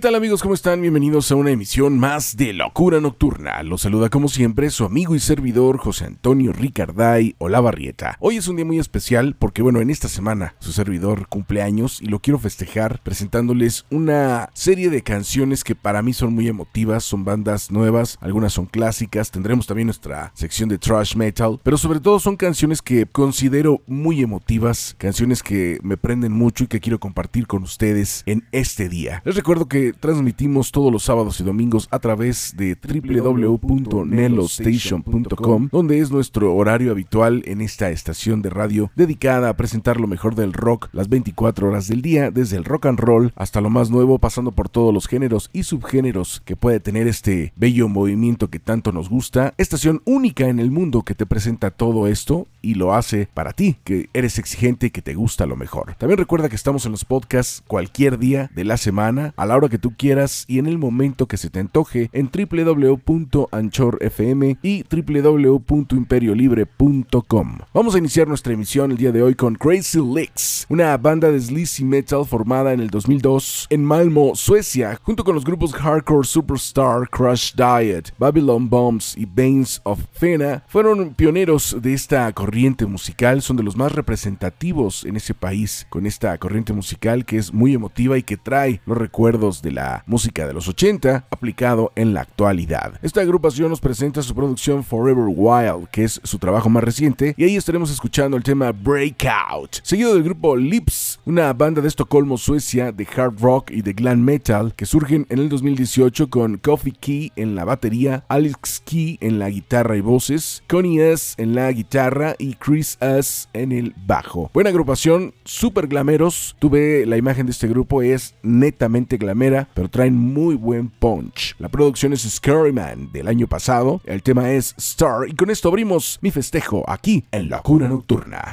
¿Qué tal amigos? ¿Cómo están? Bienvenidos a una emisión más de Locura Nocturna. Los saluda como siempre su amigo y servidor José Antonio Ricarday Olavarrieta. Hoy es un día muy especial porque bueno, en esta semana su servidor cumple años y lo quiero festejar presentándoles una serie de canciones que para mí son muy emotivas, son bandas nuevas, algunas son clásicas, tendremos también nuestra sección de thrash metal, pero sobre todo son canciones que considero muy emotivas, canciones que me prenden mucho y que quiero compartir con ustedes en este día. Les recuerdo que transmitimos todos los sábados y domingos a través de www.nelostation.com, donde es nuestro horario habitual en esta estación de radio dedicada a presentar lo mejor del rock las 24 horas del día, desde el rock and roll hasta lo más nuevo, pasando por todos los géneros y subgéneros que puede tener este bello movimiento que tanto nos gusta. Estación única en el mundo que te presenta todo esto y lo hace para ti, que eres exigente y que te gusta lo mejor. También recuerda que estamos en los podcasts cualquier día de la semana, a la hora que tú quieras y en el momento que se te antoje en www.anchor.fm y www.imperiolibre.com. Vamos a iniciar nuestra emisión el día de hoy con Crazy Licks, una banda de sleazy metal formada en el 2002 en Malmo, Suecia, junto con los grupos Hardcore Superstar, Crush Diet, Babylon Bombs y Banes of Fena. Fueron pioneros de esta corriente musical, son de los más representativos en ese país con esta corriente musical que es muy emotiva y que trae los recuerdos de la música de los 80 aplicado en la actualidad. Esta agrupación nos presenta su producción Forever Wild, que es su trabajo más reciente, y ahí estaremos escuchando el tema Breakout, seguido del grupo Lips, una banda de Estocolmo, Suecia, de hard rock y de glam metal, que surgen en el 2018 con Coffee Key en la batería, Alex Key en la guitarra y voces, Connie S en la guitarra y Chris S en el bajo. Buena agrupación, super glameros. Tuve la imagen de este grupo, es netamente glamera, pero traen muy buen punch. La producción es Scary Man del año pasado, el tema es Star y con esto abrimos mi festejo aquí en Locura Nocturna.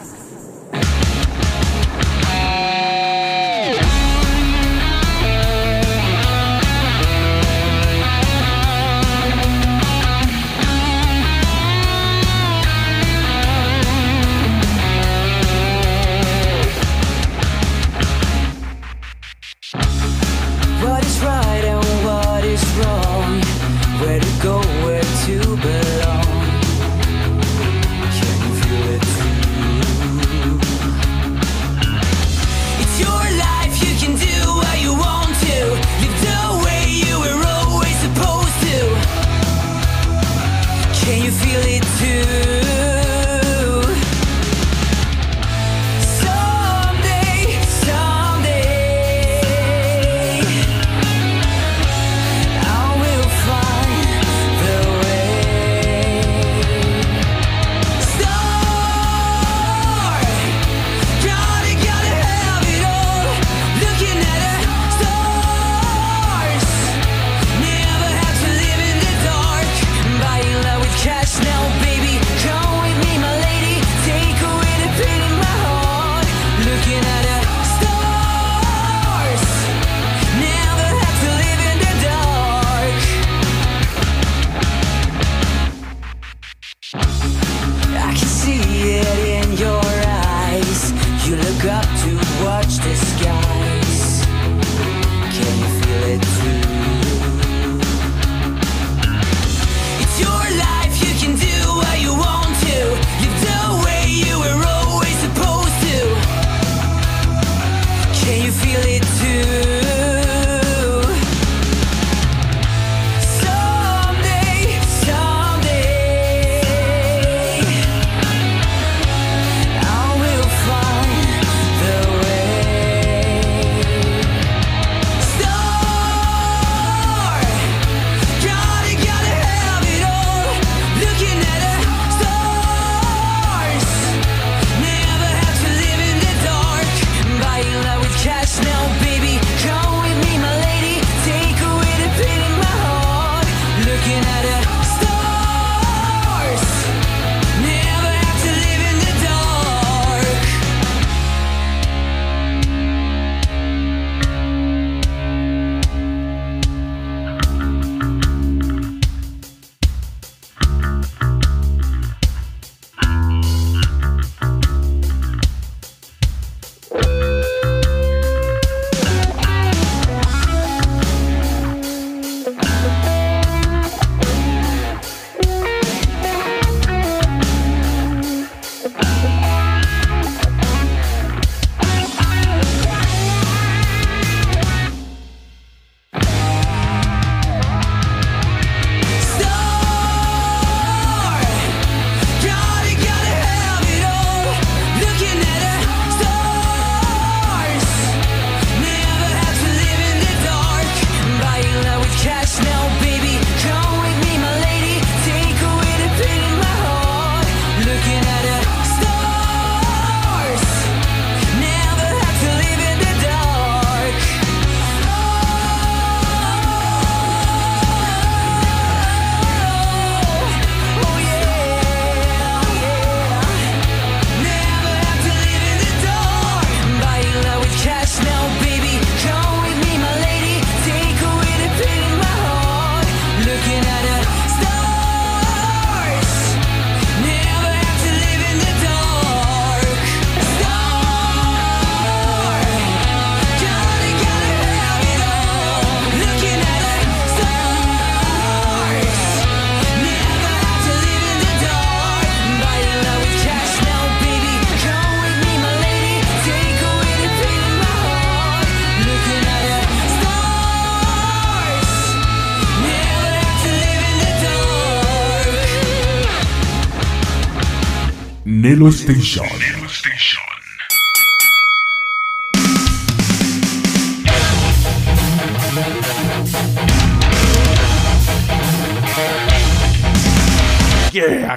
Station.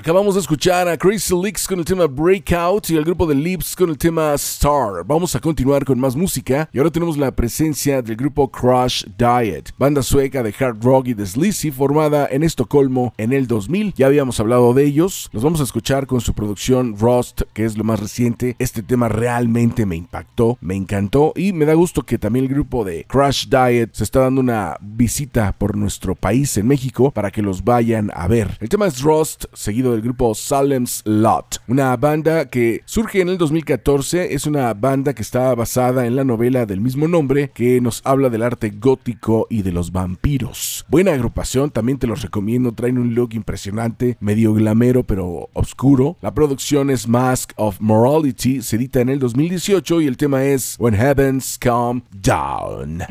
Acabamos de escuchar a Crazy Leaks con el tema Breakout y al grupo de Lips con el tema Star. Vamos a continuar con más música y ahora tenemos la presencia del grupo Crush Diet, banda sueca de hard rock y de sleazy formada en Estocolmo en el 2000. Ya habíamos hablado de ellos. Los vamos a escuchar con su producción Rust, que es lo más reciente. Este tema realmente me impactó, me encantó y me da gusto que también el grupo de Crush Diet se está dando una visita por nuestro país en México para que los vayan a ver. El tema es Rust, seguido del grupo Salem's Lot, una banda que surge en el 2014. Es una banda que está basada en la novela del mismo nombre que nos habla del arte gótico y de los vampiros. Buena agrupación, también te los recomiendo. Traen un look impresionante, medio glamero pero oscuro. La producción es Mask of Morality, se edita en el 2018 y el tema es When Heavens Come Down.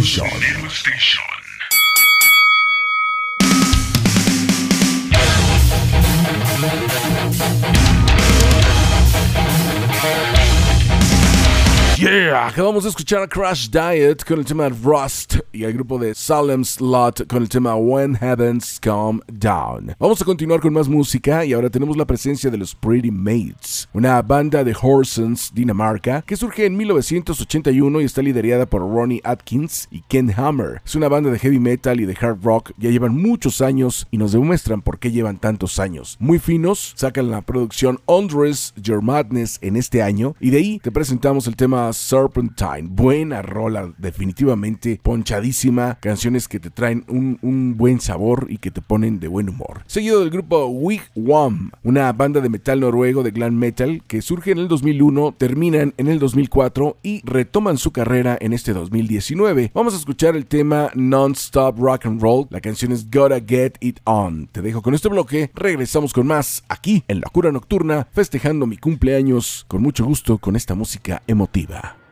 Station. Yeah, acabamos de escuchar a Crash Diet con el tema Rust y al grupo de Salem Slot con el tema When Heavens Come Down. Vamos a continuar con más música y ahora tenemos la presencia de los Pretty Maids, una banda de Horsens, Dinamarca, que surge en 1981 y está liderada por Ronnie Atkins y Ken Hammer. Es una banda de heavy metal y de hard rock, ya llevan muchos años y nos demuestran por qué llevan tantos años. Muy finos, sacan la producción Undress Your Madness en este año y de ahí te presentamos el tema Serpent Clementine. Buena rola, definitivamente ponchadísima. Canciones que te traen un, un buen sabor y que te ponen de buen humor. Seguido del grupo Wigwam, una banda de metal noruego de glam metal que surge en el 2001, terminan en el 2004 y retoman su carrera en este 2019. Vamos a escuchar el tema Non-Stop Rock and Roll. La canción es Gotta Get It On. Te dejo con este bloque. Regresamos con más aquí en Locura Nocturna, festejando mi cumpleaños con mucho gusto con esta música emotiva.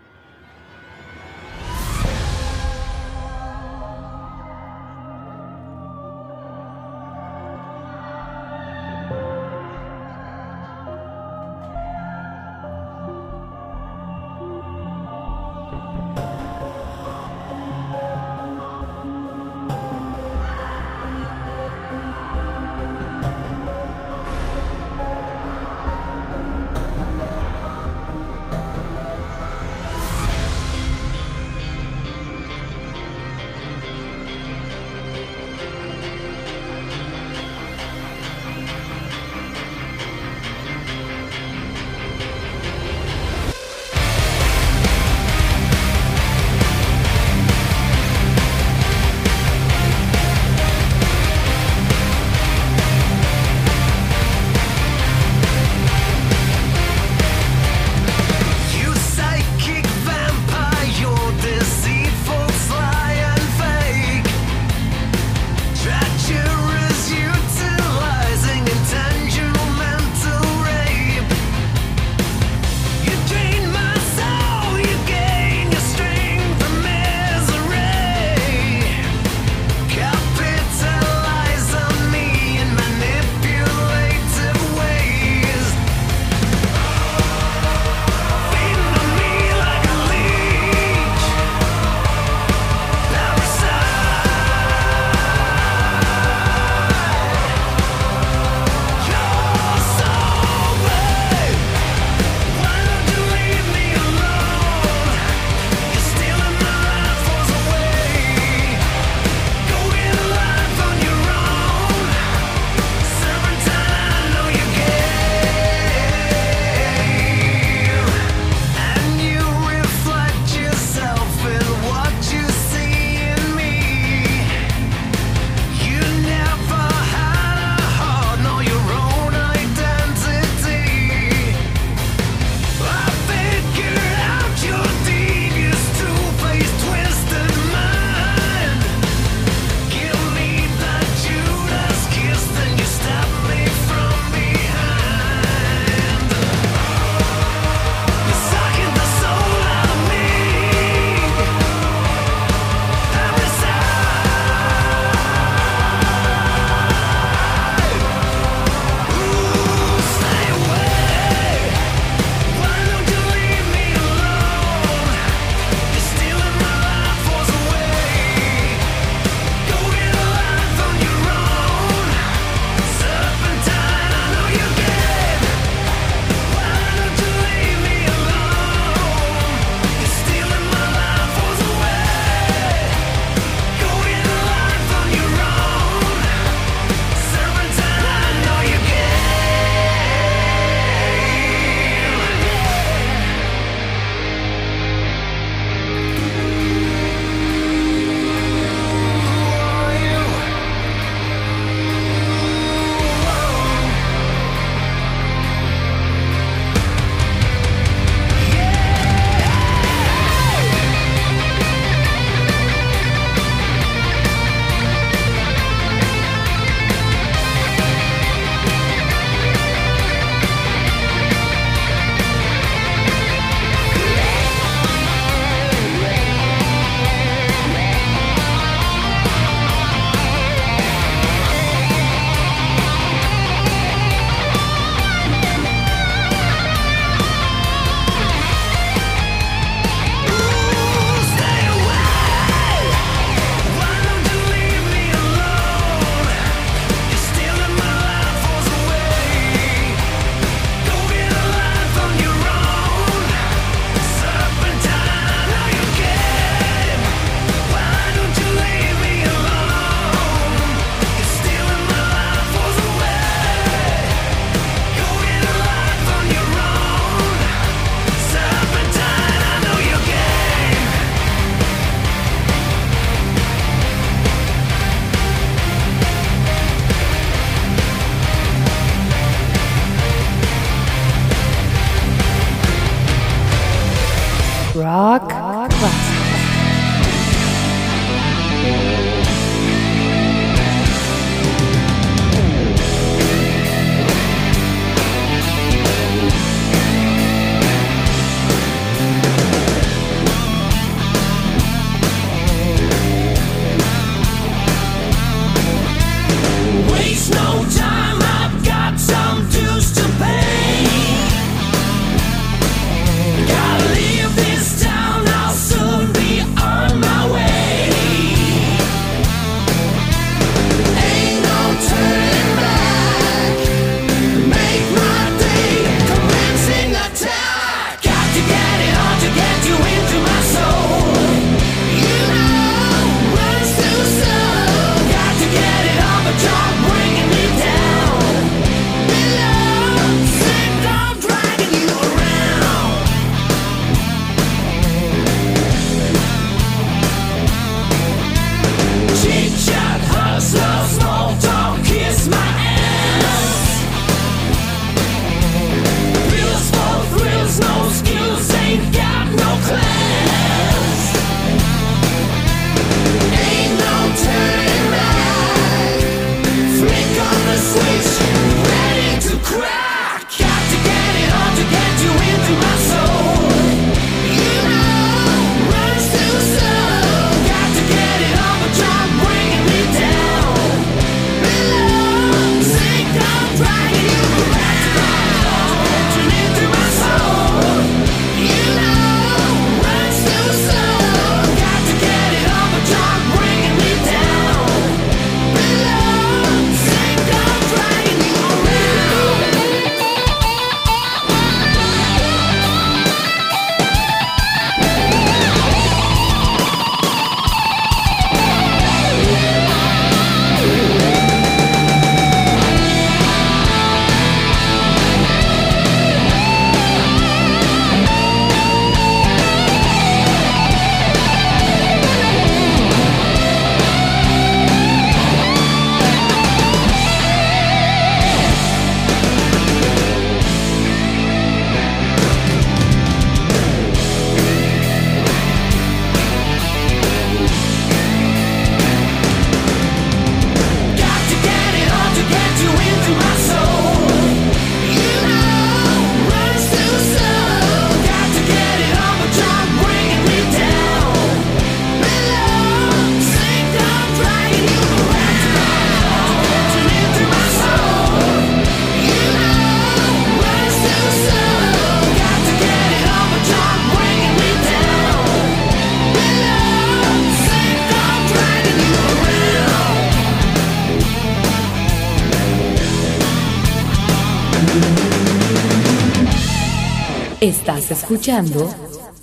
Estás escuchando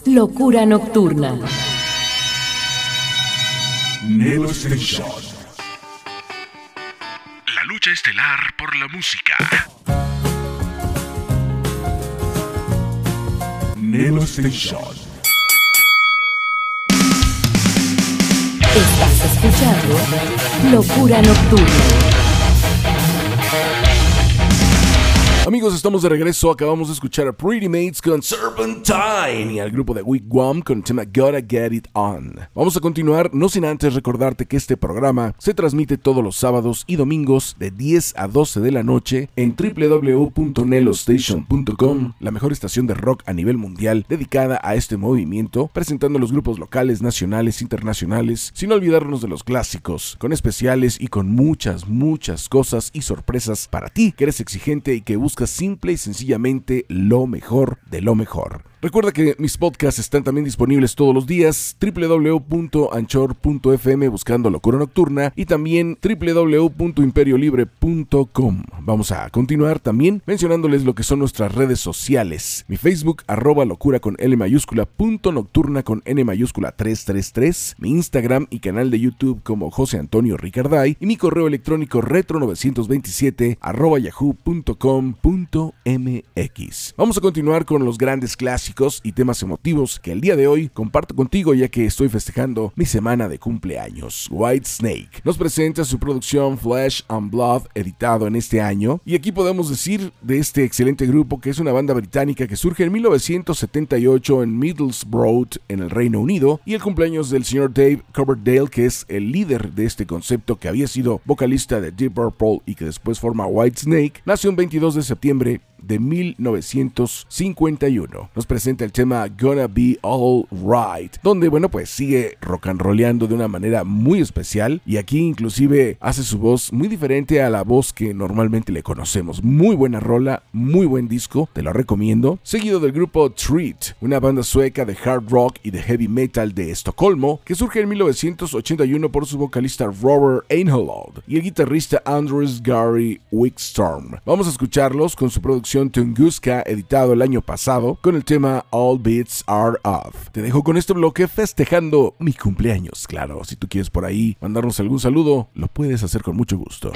Locura Nocturna. La lucha estelar por la música. Nelo Station. Estás escuchando Locura Nocturna. Amigos, estamos de regreso. Acabamos de escuchar a Pretty Mates con Serpentine y al grupo de Wigwam con el tema Gotta Get It On. Vamos a continuar, no sin antes recordarte que este programa se transmite todos los sábados y domingos de 10 a 12 de la noche en www.nelostation.com, la mejor estación de rock a nivel mundial dedicada a este movimiento, presentando los grupos locales, nacionales, internacionales, sin olvidarnos de los clásicos, con especiales y con muchas, muchas cosas y sorpresas para ti, que eres exigente y que buscas simple y sencillamente lo mejor de lo mejor. Recuerda que mis podcasts están también disponibles todos los días, www.anchor.fm buscando Locura Nocturna y también www.imperiolibre.com. Vamos a continuar también mencionándoles lo que son nuestras redes sociales. Mi Facebook, arroba locura con L mayúscula, punto nocturna con N mayúscula 333, mi Instagram y canal de YouTube como José Antonio Ricarday y mi correo electrónico retro927 arroba yahoo.com MX. Vamos a continuar con los grandes clásicos y temas emotivos que el día de hoy comparto contigo ya que estoy festejando mi semana de cumpleaños. White Snake nos presenta su producción Flesh and Blood editado en este año y aquí podemos decir de este excelente grupo que es una banda británica que surge en 1978 en Middlesbrough en el Reino Unido y el cumpleaños del señor Dave Coverdale que es el líder de este concepto que había sido vocalista de Deep Purple y que después forma White Snake nació el 22 de septiembre de 1951. Nos presenta el tema Gonna Be All Right, donde, bueno, pues sigue rock and rollando de una manera muy especial y aquí inclusive hace su voz muy diferente a la voz que normalmente le conocemos. Muy buena rola, muy buen disco, te lo recomiendo. Seguido del grupo Treat, una banda sueca de hard rock y de heavy metal de Estocolmo que surge en 1981 por su vocalista Robert Einholod y el guitarrista Andrews Gary Wickstorm. Vamos a escucharlos con su producción Tunguska editado el año pasado con el tema All Beats Are Off. Te dejo con este bloque festejando mi cumpleaños. Claro, si tú quieres por ahí mandarnos algún saludo, lo puedes hacer con mucho gusto.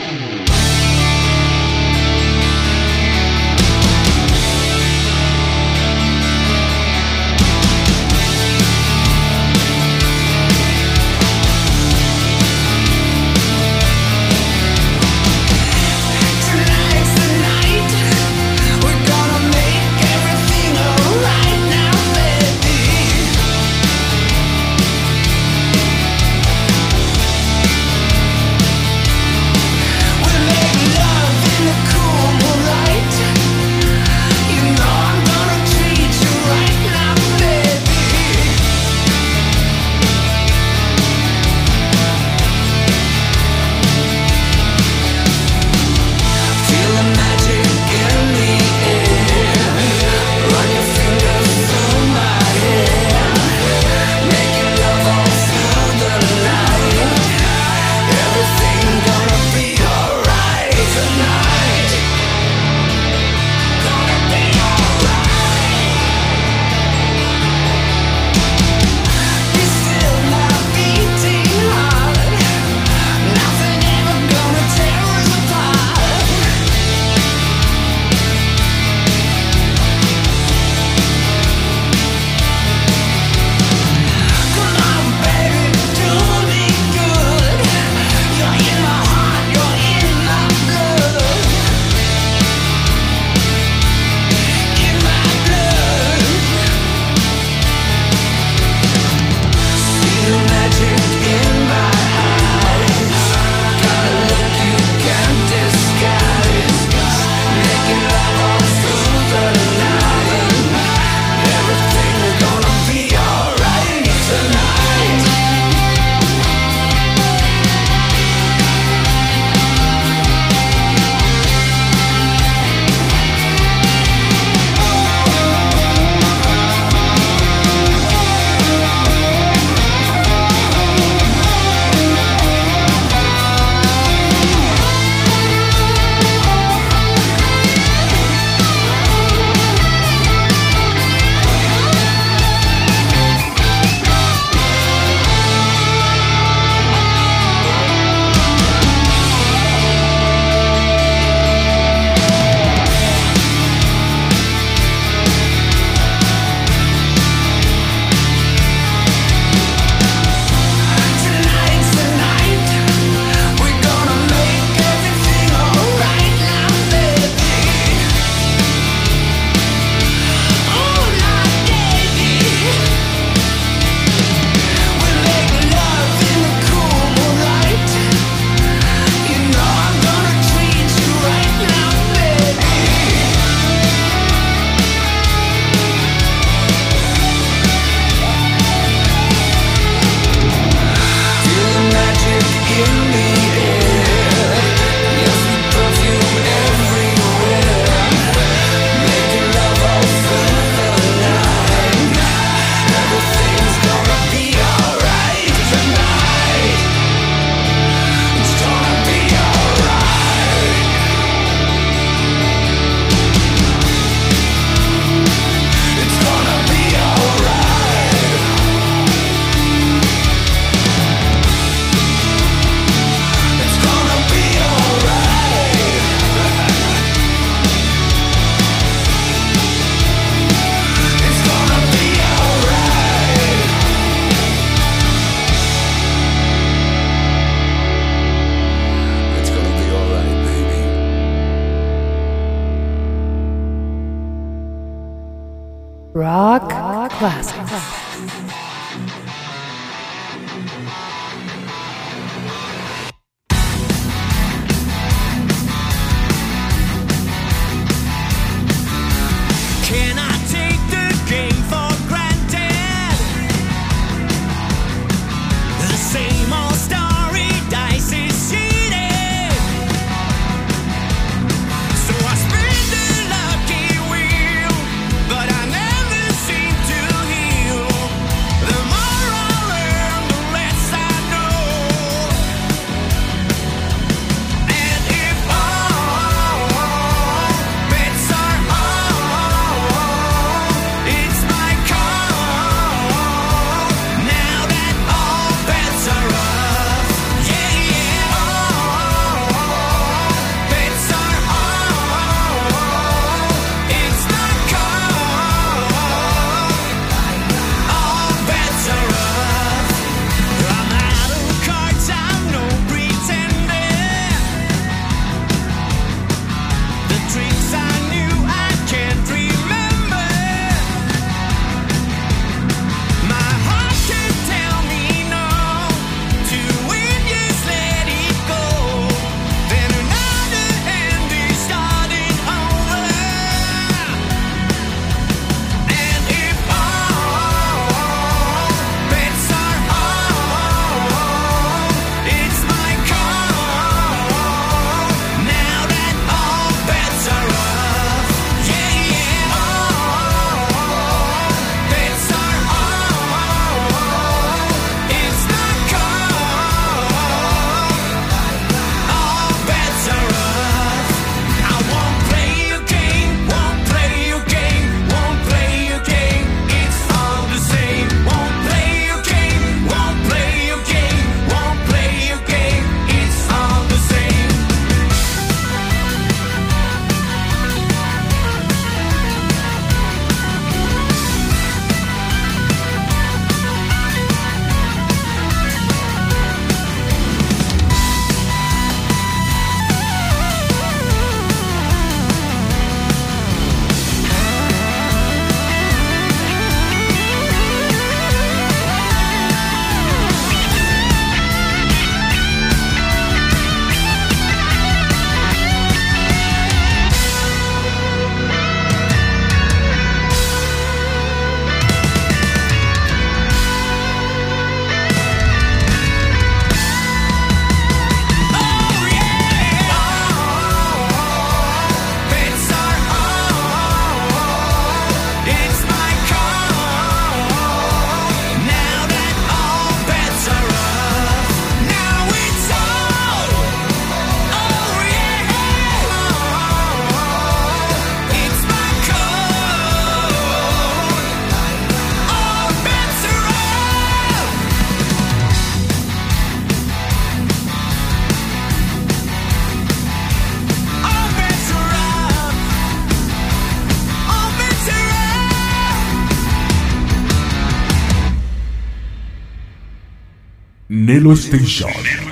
Nelo Station.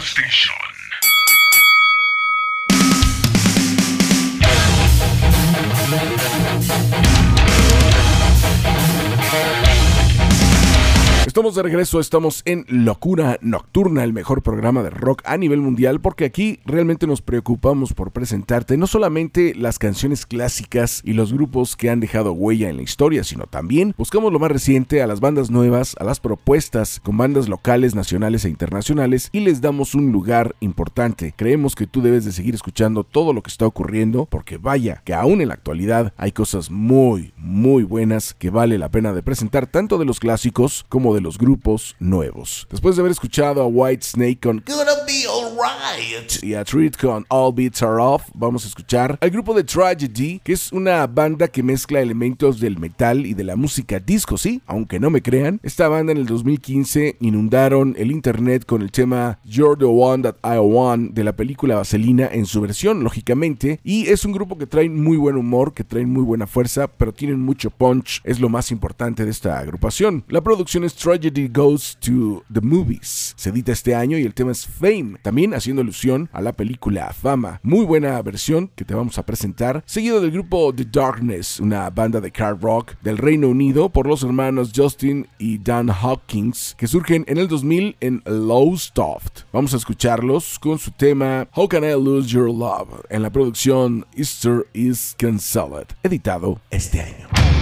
De regreso, estamos en Locura Nocturna, el mejor programa de rock a nivel mundial, porque aquí realmente nos preocupamos por presentarte no solamente las canciones clásicas y los grupos que han dejado huella en la historia, sino también buscamos lo más reciente a las bandas nuevas, a las propuestas con bandas locales, nacionales e internacionales y les damos un lugar importante. Creemos que tú debes de seguir escuchando todo lo que está ocurriendo, porque vaya que aún en la actualidad hay cosas muy, muy buenas que vale la pena de presentar tanto de los clásicos como de los grupos grupos nuevos. Después de haber escuchado a White Snake con Gonna Be Alright y a Treat con All Beats Are Off, vamos a escuchar al grupo de Tragedy, que es una banda que mezcla elementos del metal y de la música disco, sí, aunque no me crean. Esta banda en el 2015 inundaron el internet con el tema You're the One That I Want de la película Vaselina en su versión, lógicamente, y es un grupo que traen muy buen humor, que traen muy buena fuerza, pero tienen mucho punch, es lo más importante de esta agrupación. La producción es Tragedy Goes to the Movies. Se edita este año y el tema es Fame, también haciendo alusión a la película Fama. Muy buena versión que te vamos a presentar, seguido del grupo The Darkness, una banda de hard rock del Reino Unido por los hermanos Justin y Dan Hopkins, que surgen en el 2000 en Lowestoft. Vamos a escucharlos con su tema How Can I Lose Your Love en la producción Easter is Cancelled, editado este año.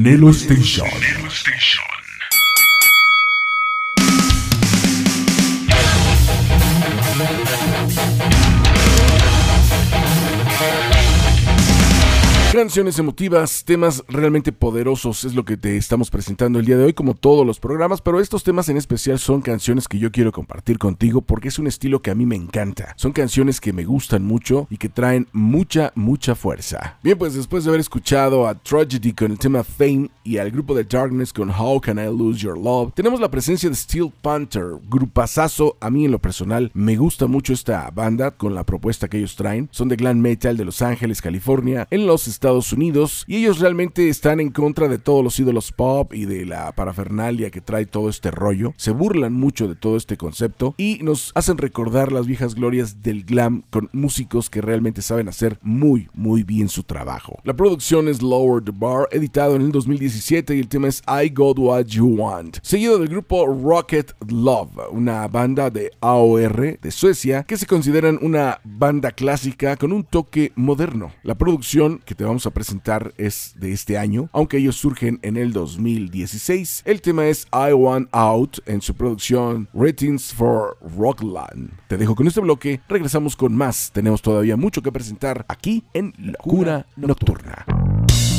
Nelo Station. Canciones emotivas, temas realmente poderosos es lo que te estamos presentando el día de hoy como todos los programas, pero estos temas en especial son canciones que yo quiero compartir contigo porque es un estilo que a mí me encanta. Son canciones que me gustan mucho y que traen mucha, mucha fuerza. Bien, pues después de haber escuchado a Tragedy con el tema Fame y al grupo de Darkness con How Can I Lose Your Love, tenemos la presencia de Steel Panther, grupazazo a mí en lo personal. Me gusta mucho esta banda con la propuesta que ellos traen. Son de glam metal de Los Ángeles, California, en los Estados Unidos y ellos realmente están en contra de todos los ídolos pop y de la parafernalia que trae todo este rollo. Se burlan mucho de todo este concepto y nos hacen recordar las viejas glorias del glam con músicos que realmente saben hacer muy muy bien su trabajo. La producción es Lower the Bar, editado en el 2017 y el tema es I Got What You Want, seguido del grupo Rocket Love, una banda de AOR de Suecia que se consideran una banda clásica con un toque moderno. La producción que te vamos a presentar es de este año, aunque ellos surgen en el 2016. El tema es I Want Out en su producción Ratings for Rockland. Te dejo con este bloque, regresamos con más. Tenemos todavía mucho que presentar aquí en Locura Nocturna. Well,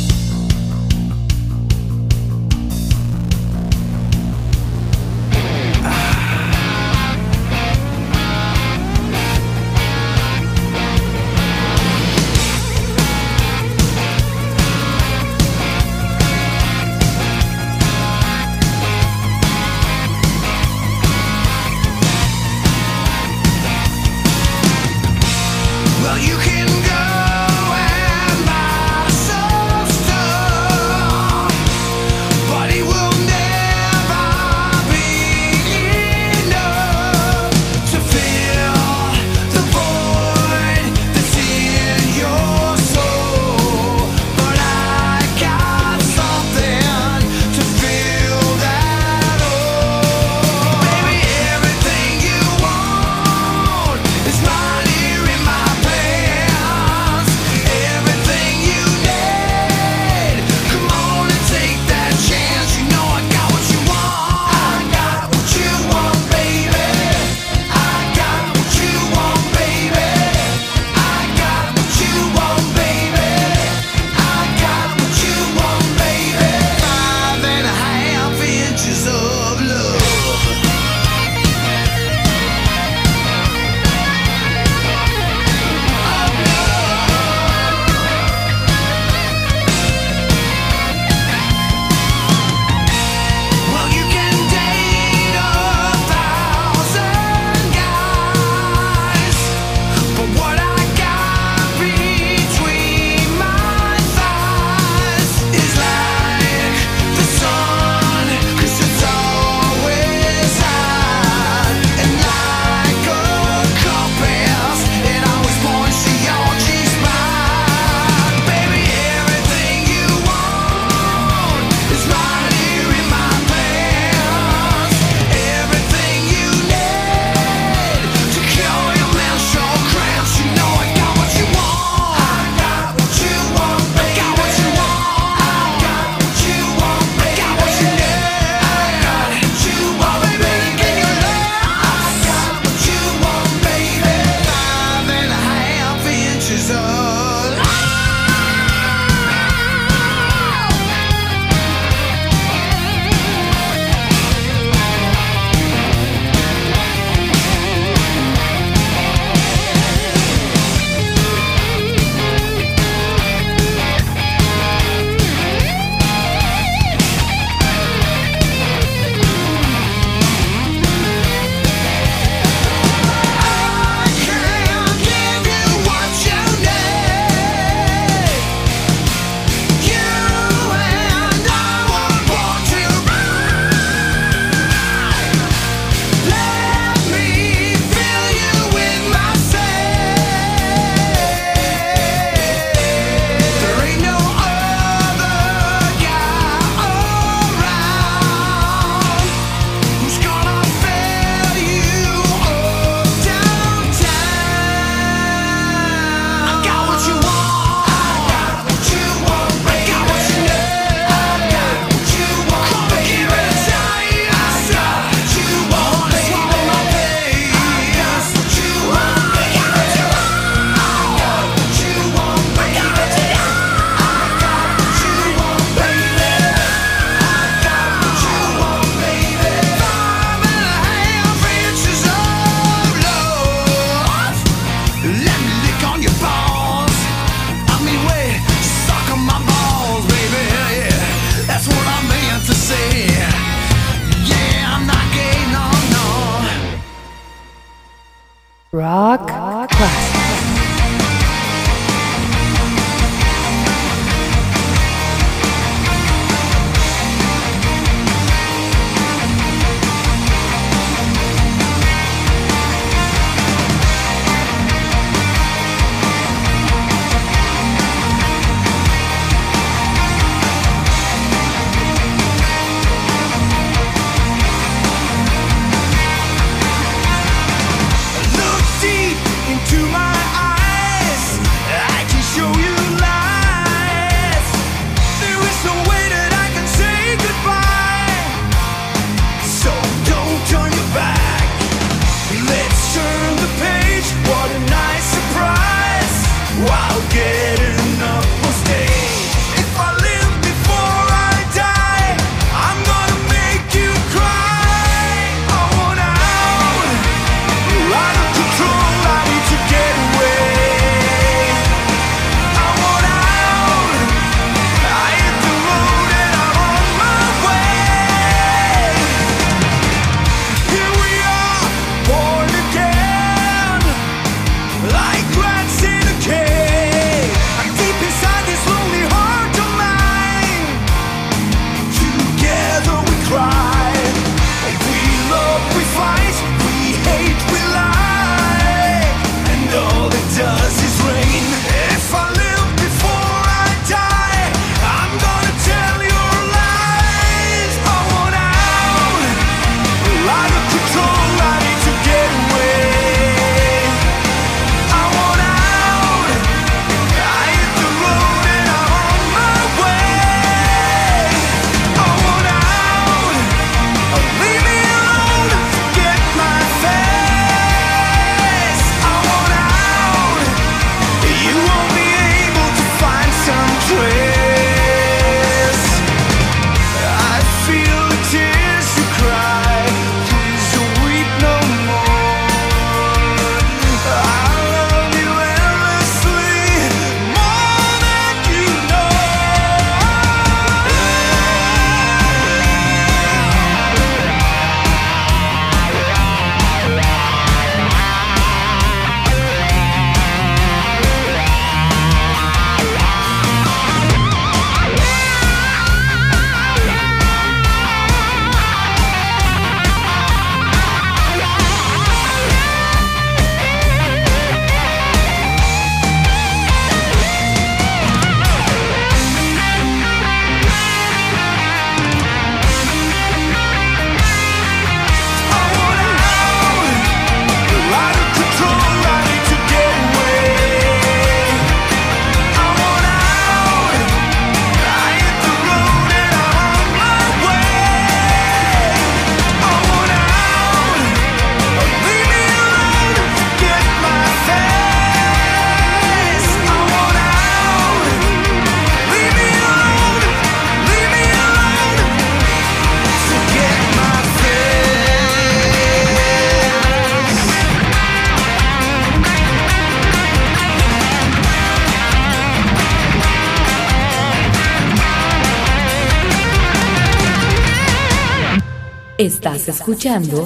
Estás escuchando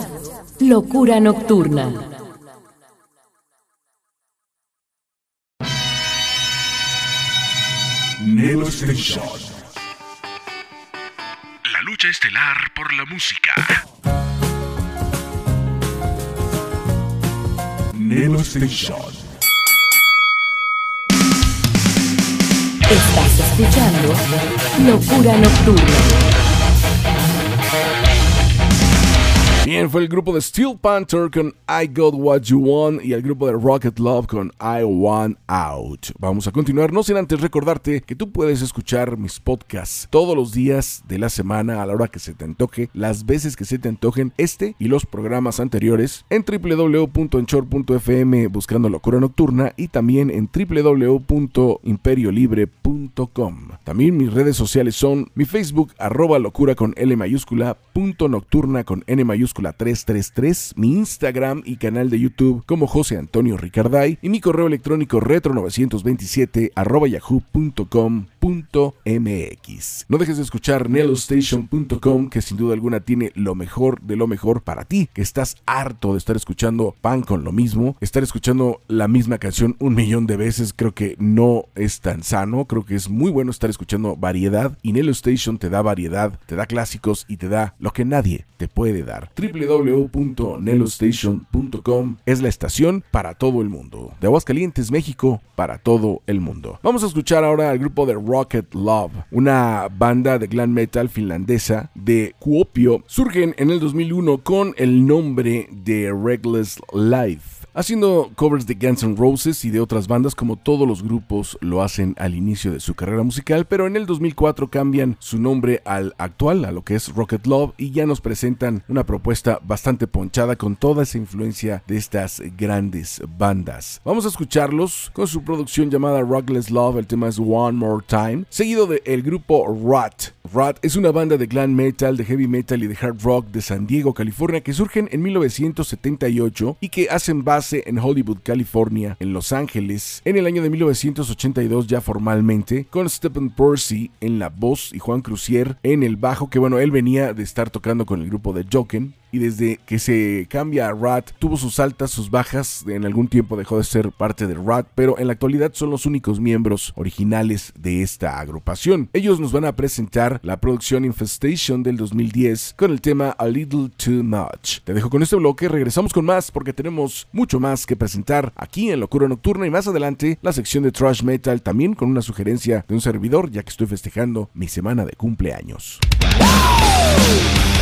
Locura Nocturna. Neo Station. La lucha estelar por la música. Neo Station. Estás escuchando Locura Nocturna. Bien, fue el grupo de Steel Panther con I Got What You Want y el grupo de Rocket Love con I Want Out. Vamos a continuar, no sin antes recordarte que tú puedes escuchar mis podcasts todos los días de la semana a la hora que se te antoje, las veces que se te antojen este y los programas anteriores en www.enchor.fm buscando locura nocturna y también en www.imperiolibre.com. También mis redes sociales son mi Facebook arroba locura con L mayúscula, punto nocturna con N mayúscula minúscula 333, mi Instagram y canal de YouTube como José Antonio Ricarday y mi correo electrónico retro927 arroba yahoo.com.mx. No dejes de escuchar nelostation.com que sin duda alguna tiene lo mejor de lo mejor para ti, que estás harto de estar escuchando pan con lo mismo, estar escuchando la misma canción un millón de veces creo que no es tan sano, creo que es muy bueno estar escuchando variedad y Nelo Station te da variedad, te da clásicos y te da lo que nadie te puede dar. www.nelostation.com es la estación para todo el mundo. De Aguascalientes, México, para todo el mundo. Vamos a escuchar ahora al grupo de Rocket Love, una banda de glam metal finlandesa de Kuopio. Surgen en el 2001 con el nombre de Reckless Life haciendo covers de Guns N' Roses y de otras bandas como todos los grupos lo hacen al inicio de su carrera musical, pero en el 2004 cambian su nombre al actual, a lo que es Rocket Love, y ya nos presentan una propuesta bastante ponchada con toda esa influencia de estas grandes bandas. Vamos a escucharlos con su producción llamada Rockless Love, el tema es One More Time, seguido del el grupo Rat. Rat es una banda de glam metal, de heavy metal y de hard rock de San Diego, California, que surgen en 1978 y que hacen base en Hollywood, California, en Los Ángeles, en el año de 1982 ya formalmente, con Stephen Percy en la voz y Juan Crucier en el bajo, que bueno, él venía de estar tocando con el grupo de Joken, y desde que se cambia a Rat tuvo sus altas, sus bajas, en algún tiempo dejó de ser parte de Rat, pero en la actualidad son los únicos miembros originales de esta agrupación. Ellos nos van a presentar la producción Infestation del 2010 con el tema A Little Too Much. Te dejo con este bloque, regresamos con más porque tenemos mucho más que presentar aquí en Locura Nocturna y más adelante la sección de Trash Metal también con una sugerencia de un servidor ya que estoy festejando mi semana de cumpleaños. Now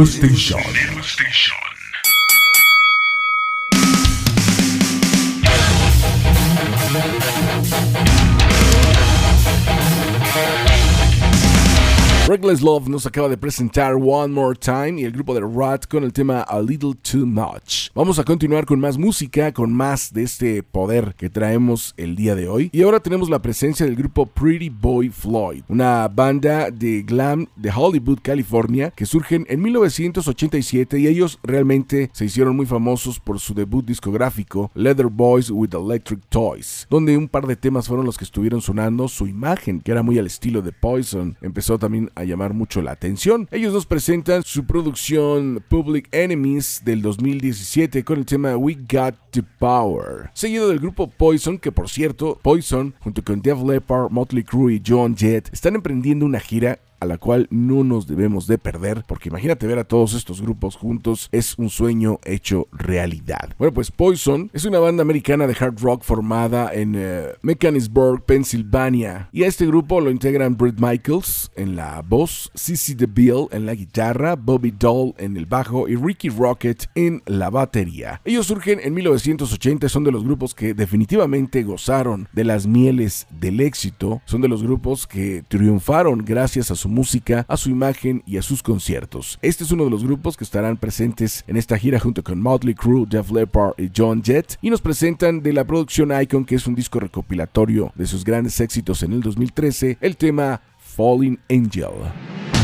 Anos tem Love nos acaba de presentar One More Time y el grupo de Rat con el tema A Little Too Much. Vamos a continuar con más música, con más de este poder que traemos el día de hoy. Y ahora tenemos la presencia del grupo Pretty Boy Floyd, una banda de glam de Hollywood, California, que surgen en 1987 y ellos realmente se hicieron muy famosos por su debut discográfico Leather Boys with Electric Toys, donde un par de temas fueron los que estuvieron sonando, su imagen, que era muy al estilo de Poison, empezó también a llamar mucho la atención. Ellos nos presentan su producción Public Enemies del 2017 con el tema We Got the Power, seguido del grupo Poison, que por cierto, Poison, junto con Def Leppard, Motley Crue y John Jett, están emprendiendo una gira a la cual no nos debemos de perder, porque imagínate ver a todos estos grupos juntos, es un sueño hecho realidad. Bueno, pues Poison es una banda americana de hard rock formada en eh, Mechanicsburg, Pennsylvania, y a este grupo lo integran Brett Michaels en la voz, CC DeVille en la guitarra, Bobby Doll en el bajo y Ricky Rocket en la batería. Ellos surgen en 1980, son de los grupos que definitivamente gozaron de las mieles del éxito, son de los grupos que triunfaron gracias a su música, a su imagen y a sus conciertos. Este es uno de los grupos que estarán presentes en esta gira junto con Motley Crue, Def Leppard y John Jett y nos presentan de la producción Icon, que es un disco recopilatorio de sus grandes éxitos en el 2013, el tema Falling Angel.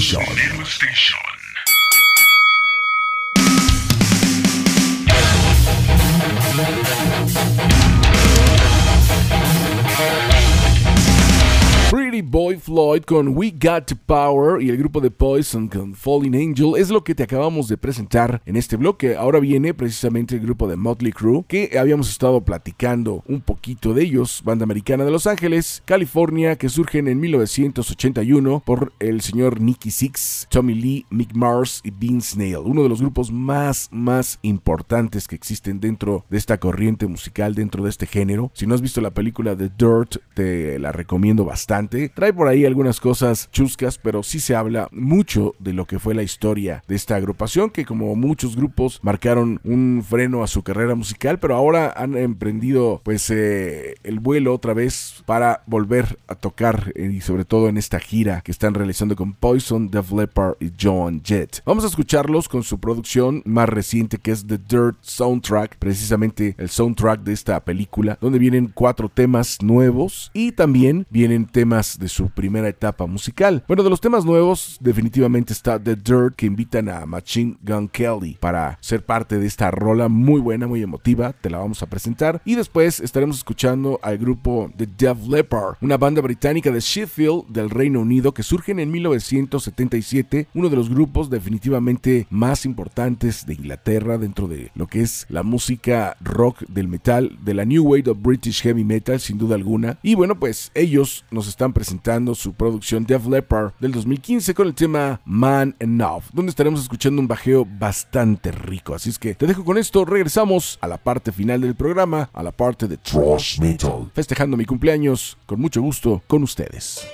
Vision. con We Got Power y el grupo de Poison con Falling Angel es lo que te acabamos de presentar en este bloque. Ahora viene precisamente el grupo de Motley Crue que habíamos estado platicando un poquito de ellos, banda americana de Los Ángeles, California, que surgen en 1981 por el señor Nicky Six, Tommy Lee, Mick Mars y Dean Snail, uno de los grupos más más importantes que existen dentro de esta corriente musical, dentro de este género. Si no has visto la película The Dirt, te la recomiendo bastante. Trae por ahí algunas cosas chuscas, pero sí se habla mucho de lo que fue la historia de esta agrupación, que como muchos grupos marcaron un freno a su carrera musical, pero ahora han emprendido pues eh, el vuelo otra vez para volver a tocar eh, y sobre todo en esta gira que están realizando con Poison, Def Leppard y Joan Jett. Vamos a escucharlos con su producción más reciente que es The Dirt Soundtrack, precisamente el soundtrack de esta película, donde vienen cuatro temas nuevos y también vienen temas de su primera etapa Bueno, de los temas nuevos definitivamente está The Dirt que invitan a Machine Gun Kelly para ser parte de esta rola muy buena, muy emotiva, te la vamos a presentar. Y después estaremos escuchando al grupo The Def Leppard, una banda británica de Sheffield del Reino Unido que surgen en 1977, uno de los grupos definitivamente más importantes de Inglaterra dentro de lo que es la música rock del metal, de la New Wave of British Heavy Metal sin duda alguna. Y bueno, pues ellos nos están presentando su producción Def Leppard del 2015 con el tema Man Enough, donde estaremos escuchando un bajeo bastante rico. Así es que te dejo con esto, regresamos a la parte final del programa, a la parte de Thrash Metal. festejando mi cumpleaños con mucho gusto con ustedes.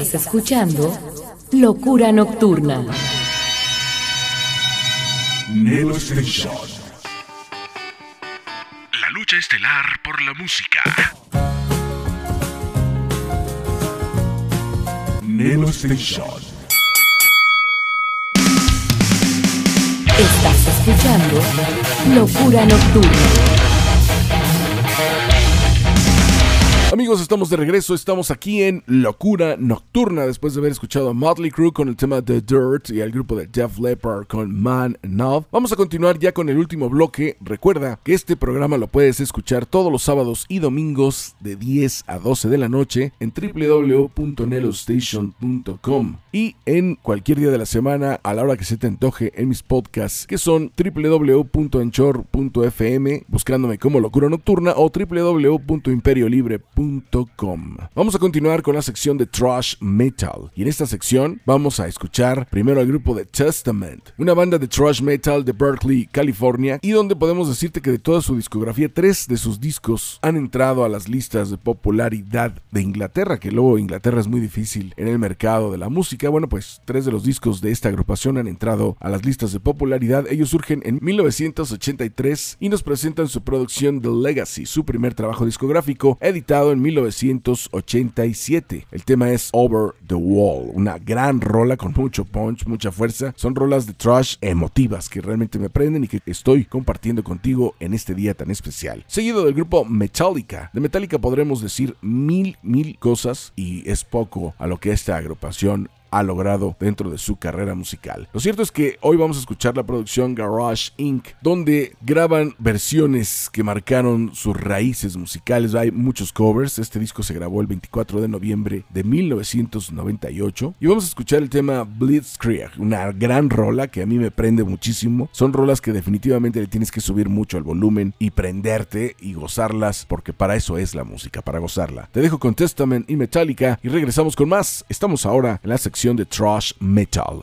Estás escuchando Locura Nocturna. Nelo Station. La lucha estelar por la música. Nelo Station. Estás escuchando Locura Nocturna. Amigos, estamos de regreso, estamos aquí en Locura Nocturna después de haber escuchado a Motley Crue con el tema The Dirt y al grupo de Jeff Leppard con Man Now. Vamos a continuar ya con el último bloque. Recuerda que este programa lo puedes escuchar todos los sábados y domingos de 10 a 12 de la noche en www.nelostation.com y en cualquier día de la semana a la hora que se te antoje en mis podcasts que son www.enchor.fm buscándome como Locura Nocturna o www.imperiolibre.com sección de Trash Metal. Y en esta sección vamos a escuchar primero al grupo de Testament, una banda de Trash Metal de Berkeley, California, y donde podemos decirte que de toda su discografía, tres de sus discos han entrado a las listas de popularidad de Inglaterra, que luego Inglaterra es muy difícil en el mercado de la música. Bueno, pues tres de los discos de esta agrupación han entrado a las listas de popularidad. Ellos surgen en 1983 y nos presentan su producción The Legacy, su primer trabajo discográfico, editado en 1987. El tema es Over the Wall, una gran rola con mucho punch, mucha fuerza. Son rolas de trash emotivas que realmente me prenden y que estoy compartiendo contigo en este día tan especial. Seguido del grupo Metallica. De Metallica podremos decir mil, mil cosas y es poco a lo que esta agrupación ha logrado dentro de su carrera musical. Lo cierto es que hoy vamos a escuchar la producción Garage Inc., donde graban versiones que marcaron sus raíces musicales. Hay muchos covers. Este disco se grabó el 24 de noviembre de 1998. Y vamos a escuchar el tema Blitzkrieg, una gran rola que a mí me prende muchísimo. Son rolas que definitivamente le tienes que subir mucho al volumen y prenderte y gozarlas, porque para eso es la música, para gozarla. Te dejo con Testament y Metallica y regresamos con más. Estamos ahora en la sección de Trash Metal.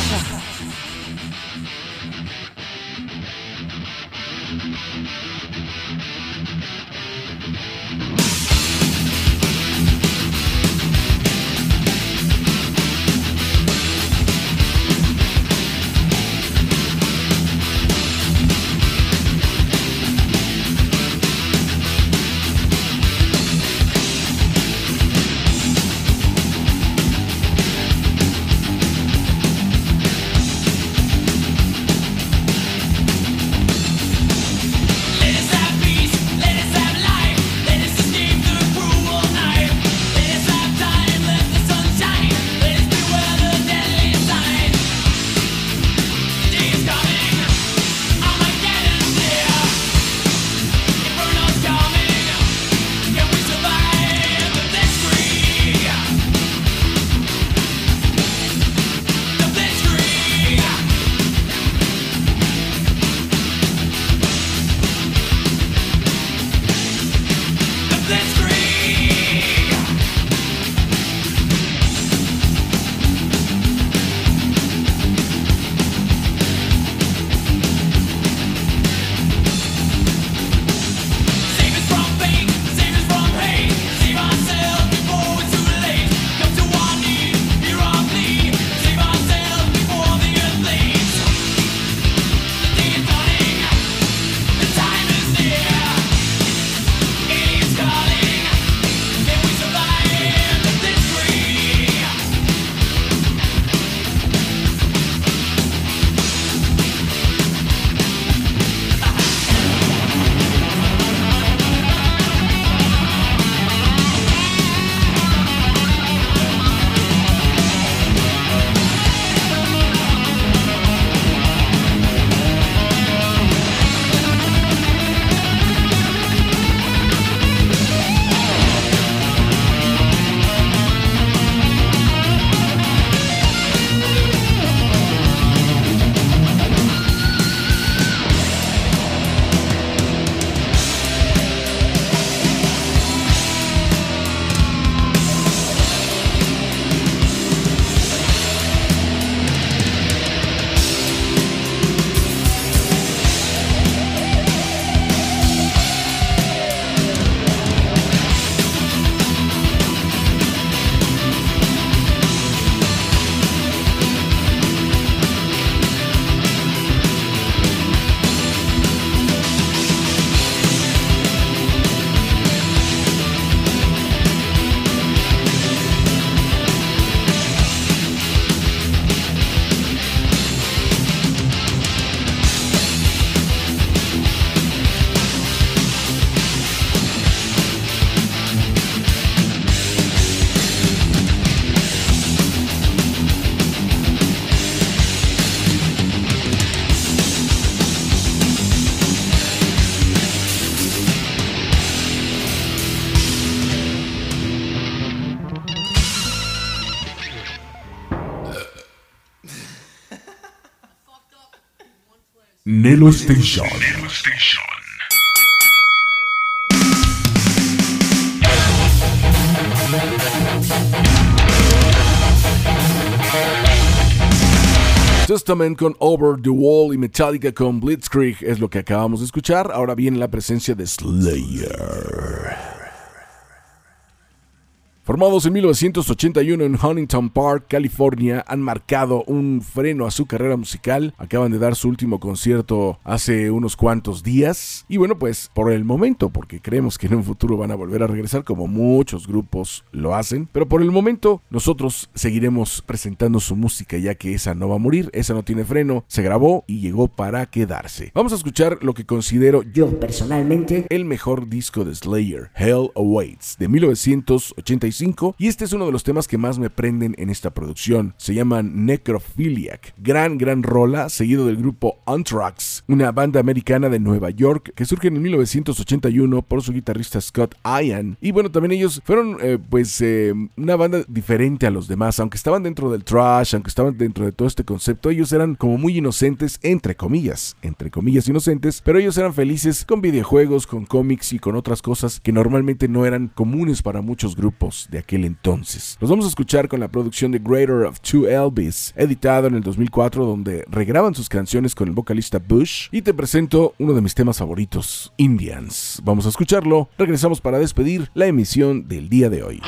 Nelo Station. Testament con Over the Wall y Metallica con Blitzkrieg es lo que acabamos de escuchar. Ahora viene la presencia de Slayer. Formados en 1981 en Huntington Park, California, han marcado un freno a su carrera musical. Acaban de dar su último concierto hace unos cuantos días. Y bueno, pues por el momento, porque creemos que en un futuro van a volver a regresar como muchos grupos lo hacen. Pero por el momento nosotros seguiremos presentando su música ya que esa no va a morir, esa no tiene freno, se grabó y llegó para quedarse. Vamos a escuchar lo que considero Yo personalmente el mejor disco de Slayer, Hell Awaits, de 1985, y este es uno de los temas que más me prenden en esta producción. Se llaman Necrophiliac, gran, gran rola, seguido del grupo Anthrax, una banda americana de Nueva York que surge en 1981 por su guitarrista Scott Ian. Y bueno, también ellos fueron, eh, pues, eh, una banda diferente a los demás, aunque estaban dentro del trash, aunque estaban dentro de todo este concepto, ellos eran como muy inocentes, entre comillas, entre comillas inocentes, pero ellos eran felices con videojuegos, con cómics y con otras cosas que normalmente no eran comunes para muchos grupos. De aquel entonces. Los vamos a escuchar con la producción de Greater of Two Elvis, editado en el 2004, donde regraban sus canciones con el vocalista Bush. Y te presento uno de mis temas favoritos, Indians. Vamos a escucharlo. Regresamos para despedir la emisión del día de hoy.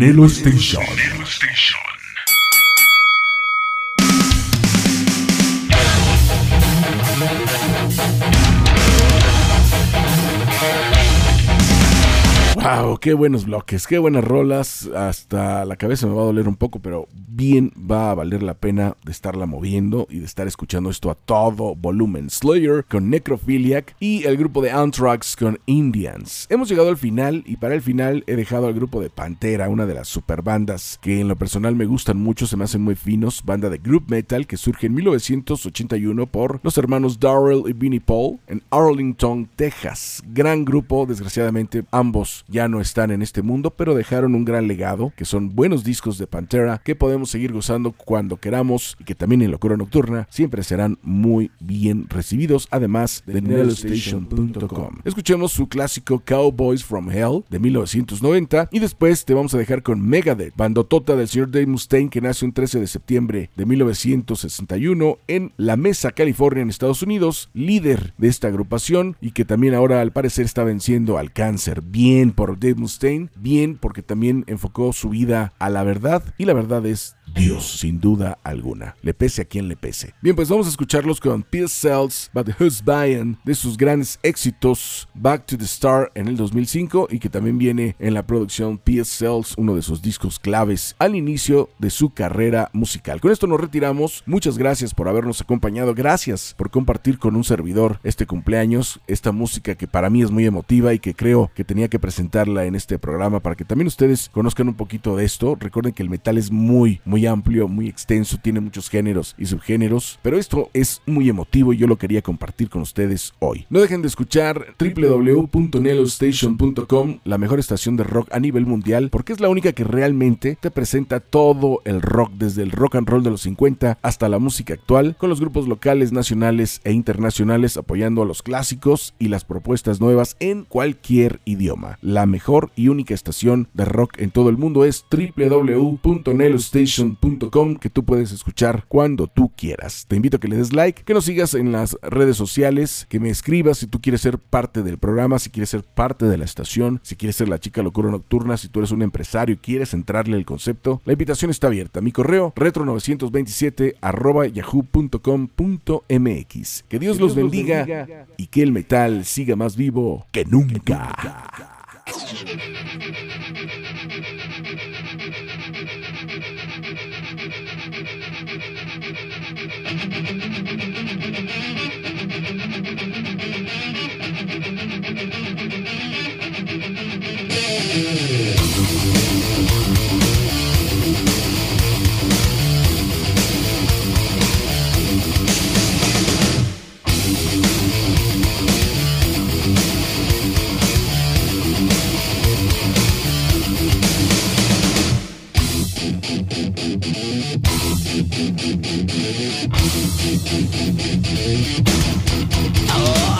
Nelo Station. Wow, qué buenos bloques, qué buenas rolas. Hasta la cabeza me va a doler un poco, pero bien va a valer la pena de estarla moviendo y de estar escuchando esto a todo volumen. Slayer con Necrophiliac y el grupo de Anthrax con Indians. Hemos llegado al final y para el final he dejado al grupo de Pantera, una de las super bandas que en lo personal me gustan mucho, se me hacen muy finos. Banda de group metal que surge en 1981 por los hermanos Darrell y Vinnie Paul en Arlington, Texas. Gran grupo, desgraciadamente ambos ya ya no están en este mundo, pero dejaron un gran legado, que son buenos discos de Pantera que podemos seguir gozando cuando queramos y que también en Locura Nocturna siempre serán muy bien recibidos, además de nellostation.com. Escuchemos su clásico Cowboys from Hell de 1990 y después te vamos a dejar con Megadeth, bandotota del señor Dave Mustaine que nace un 13 de septiembre de 1961 en La Mesa, California, en Estados Unidos, líder de esta agrupación y que también ahora al parecer está venciendo al cáncer. Bien por Dave Mustaine, bien porque también enfocó su vida a la verdad y la verdad es Dios, sin duda alguna. Le pese a quien le pese. Bien, pues vamos a escucharlos con Peace Cells, But Who's Buying, de sus grandes éxitos Back to the Star en el 2005 y que también viene en la producción Peace Cells, uno de sus discos claves al inicio de su carrera musical. Con esto nos retiramos. Muchas gracias por habernos acompañado. Gracias por compartir con un servidor este cumpleaños, esta música que para mí es muy emotiva y que creo que tenía que presentarla en este programa para que también ustedes conozcan un poquito de esto. Recuerden que el metal es muy, muy amplio, muy extenso, tiene muchos géneros y subgéneros, pero esto es muy emotivo y yo lo quería compartir con ustedes hoy. No dejen de escuchar www.nelostation.com, la mejor estación de rock a nivel mundial, porque es la única que realmente te presenta todo el rock, desde el rock and roll de los 50 hasta la música actual, con los grupos locales, nacionales e internacionales apoyando a los clásicos y las propuestas nuevas en cualquier idioma. La mejor y única estación de rock en todo el mundo es www.nelostation.com que tú puedes escuchar cuando tú quieras. Te invito a que le des like, que nos sigas en las redes sociales, que me escribas si tú quieres ser parte del programa, si quieres ser parte de la estación, si quieres ser la chica locura nocturna, si tú eres un empresario y quieres entrarle al concepto. La invitación está abierta. Mi correo retro927 arroba yahoo.com.mx. Que Dios los bendiga y que el metal siga más vivo que nunca. Thank you. Oh!